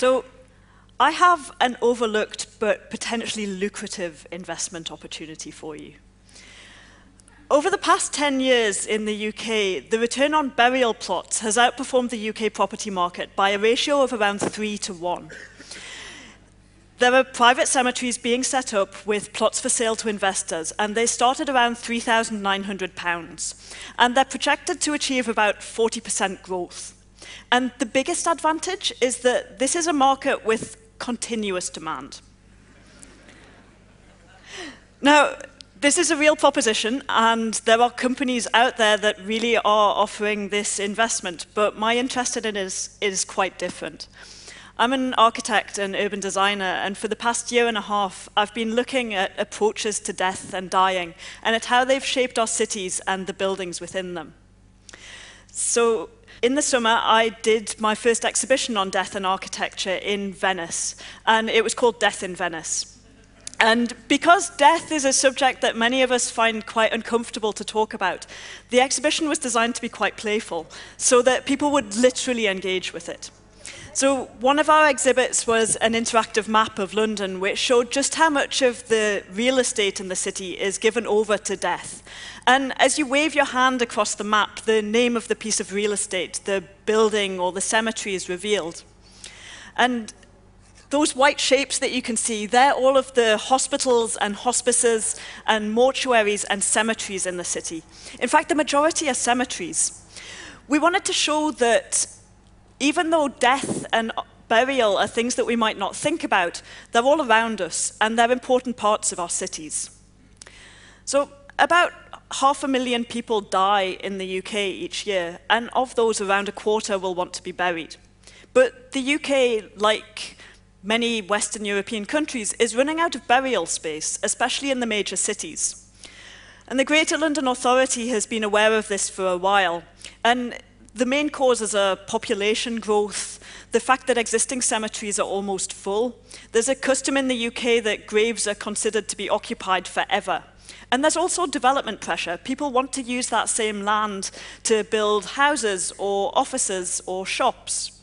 So I have an overlooked but potentially lucrative investment opportunity for you. Over the past 10 years in the UK, the return on burial plots has outperformed the UK property market by a ratio of around 3 to 1. There are private cemeteries being set up with plots for sale to investors, and they start at around £3,900. And they're projected to achieve about 40% growth. And the biggest advantage is that this is a market with continuous demand. Now, this is a real proposition, and there are companies out there that really are offering this investment, but my interest in it is, is quite different. I'm an architect and urban designer, and for the past year and a half, I've been looking at approaches to death and dying, and at how they've shaped our cities and the buildings within them. So in the summer, I did my first exhibition on death and architecture in Venice, and it was called Death in Venice. And because death is a subject that many of us find quite uncomfortable to talk about, the exhibition was designed to be quite playful, so that people would literally engage with it. So one of our exhibits was an interactive map of London, which showed just how much of the real estate in the city is given over to death. And as you wave your hand across the map, the name of the piece of real estate, the building or the cemetery is revealed. And those white shapes that you can see, they're all of the hospitals and hospices and mortuaries and cemeteries in the city. In fact, the majority are cemeteries. We wanted to show that even though death and burial are things that we might not think about, they're all around us and they're important parts of our cities. So about half a million people die in the UK each year, and of those, around a quarter will want to be buried. But the UK, like many Western European countries is running out of burial space, especially in the major cities. And the Greater London Authority has been aware of this for a while. And the main causes are population growth, the fact that existing cemeteries are almost full. There's a custom in the UK that graves are considered to be occupied forever. And there's also development pressure. People want to use that same land to build houses or offices or shops.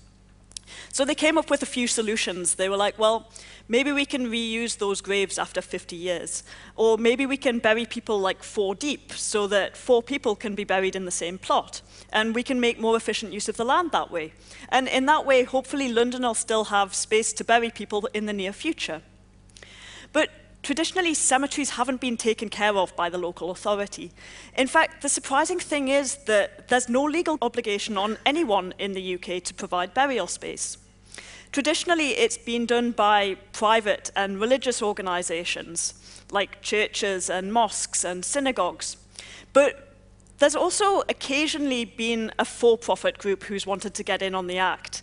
So they came up with a few solutions. They were like, well, maybe we can reuse those graves after 50 years. Or maybe we can bury people like four deep so that four people can be buried in the same plot. And we can make more efficient use of the land that way. And in that way, hopefully London will still have space to bury people in the near future. But Traditionally, cemeteries haven't been taken care of by the local authority. In fact, the surprising thing is that there's no legal obligation on anyone in the UK to provide burial space. Traditionally, it's been done by private and religious organizations, like churches and mosques and synagogues. But there's also occasionally been a for-profit group who's wanted to get in on the act.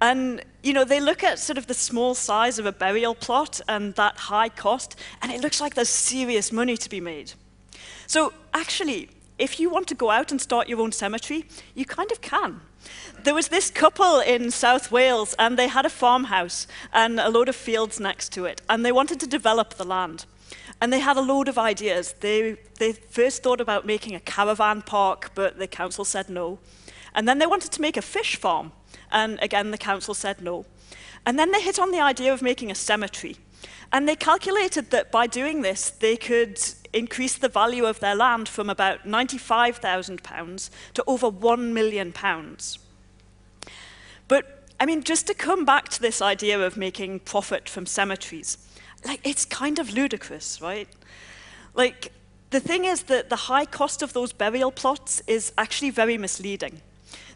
And, you know, they look at sort of the small size of a burial plot and that high cost, and it looks like there's serious money to be made. So actually, if you want to go out and start your own cemetery, you kind of can. There was this couple in South Wales, and they had a farmhouse and a load of fields next to it, and they wanted to develop the land. And they had a load of ideas. They, they first thought about making a caravan park, but the council said no. And then they wanted to make a fish farm, and again, the council said no. And then they hit on the idea of making a cemetery. And they calculated that by doing this, they could increase the value of their land from about £95,000 to over £1 million. But, I mean, just to come back to this idea of making profit from cemeteries, like, it's kind of ludicrous, right? Like, the thing is that the high cost of those burial plots is actually very misleading.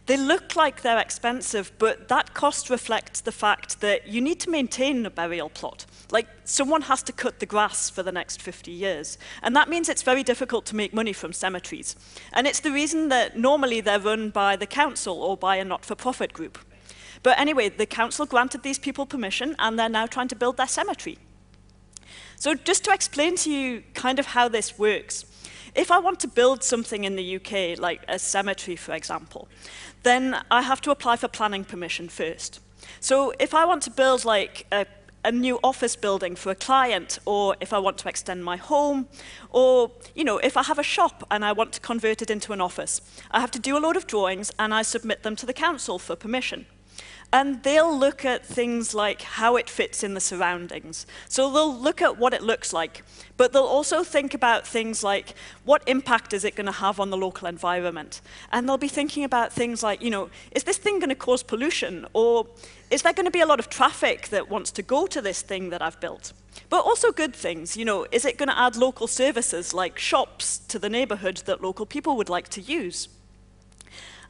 They look like they're expensive, but that cost reflects the fact that you need to maintain a burial plot. Like, someone has to cut the grass for the next 50 years. And that means it's very difficult to make money from cemeteries. And it's the reason that normally they're run by the council or by a not-for-profit group. But anyway, the council granted these people permission and they're now trying to build their cemetery. So just to explain to you kind of how this works, if I want to build something in the UK, like a cemetery, for example, then I have to apply for planning permission first. So if I want to build like a, a new office building for a client, or if I want to extend my home, or you know, if I have a shop and I want to convert it into an office, I have to do a load of drawings and I submit them to the council for permission. And they'll look at things like how it fits in the surroundings. So they'll look at what it looks like, but they'll also think about things like what impact is it going to have on the local environment? And they'll be thinking about things like, you know, is this thing going to cause pollution? Or is there going to be a lot of traffic that wants to go to this thing that I've built? But also good things, you know, is it going to add local services like shops to the neighborhood that local people would like to use?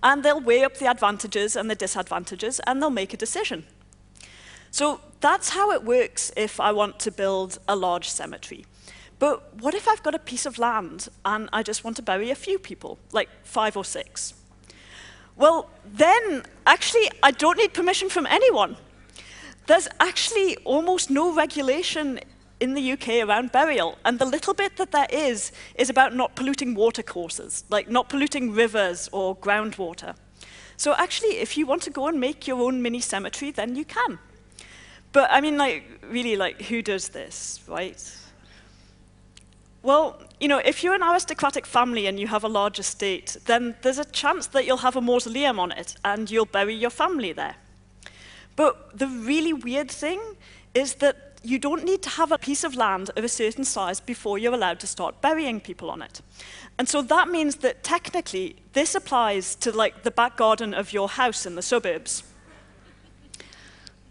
And they'll weigh up the advantages and the disadvantages, and they'll make a decision. So that's how it works if I want to build a large cemetery. But what if I've got a piece of land and I just want to bury a few people, like five or six? Well, then, actually, I don't need permission from anyone. There's actually almost no regulation in the UK around burial. And the little bit that there is, is about not polluting watercourses, like not polluting rivers or groundwater. So actually, if you want to go and make your own mini cemetery, then you can. But I mean, like, really, like, who does this, right? Well, you know, if you're an aristocratic family and you have a large estate, then there's a chance that you'll have a mausoleum on it and you'll bury your family there. But the really weird thing is that you don't need to have a piece of land of a certain size before you're allowed to start burying people on it. And so that means that technically this applies to like the back garden of your house in the suburbs.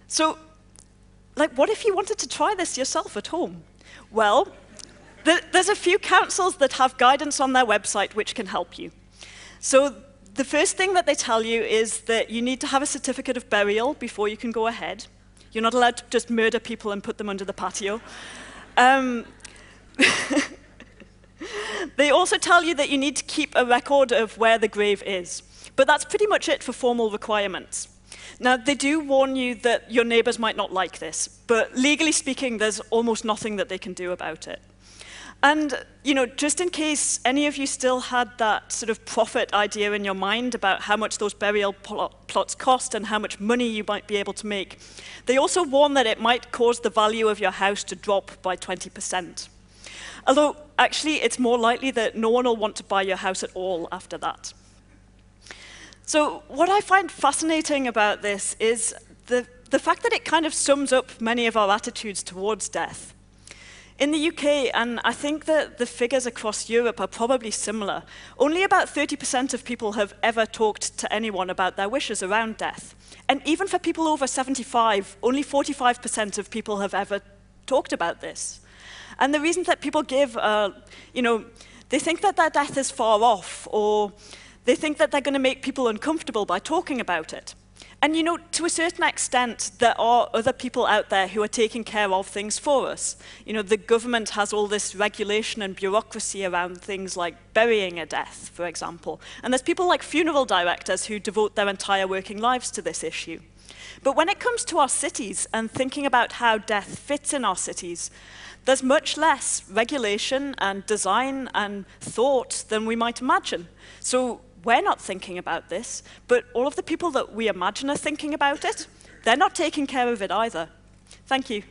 So like what if you wanted to try this yourself at home? Well, th there's a few councils that have guidance on their website which can help you. So the first thing that they tell you is that you need to have a certificate of burial before you can go ahead. You're not allowed to just murder people and put them under the patio. Um, they also tell you that you need to keep a record of where the grave is. But that's pretty much it for formal requirements. Now, they do warn you that your neighbors might not like this, but legally speaking, there's almost nothing that they can do about it. And, you know, just in case any of you still had that sort of profit idea in your mind about how much those burial plot plots cost and how much money you might be able to make, they also warn that it might cause the value of your house to drop by 20%. Although, actually, it's more likely that no one will want to buy your house at all after that. So what I find fascinating about this is the, the fact that it kind of sums up many of our attitudes towards death. In the UK, and I think that the figures across Europe are probably similar, only about 30% of people have ever talked to anyone about their wishes around death. And even for people over 75, only 45% of people have ever talked about this. And the reason that people give, uh, you know, they think that their death is far off, or they think that they're going to make people uncomfortable by talking about it. And you know, to a certain extent, there are other people out there who are taking care of things for us. You know, the government has all this regulation and bureaucracy around things like burying a death, for example. And there's people like funeral directors who devote their entire working lives to this issue. But when it comes to our cities and thinking about how death fits in our cities, there's much less regulation and design and thought than we might imagine. So we're not thinking about this, but all of the people that we imagine are thinking about it, they're not taking care of it either. Thank you.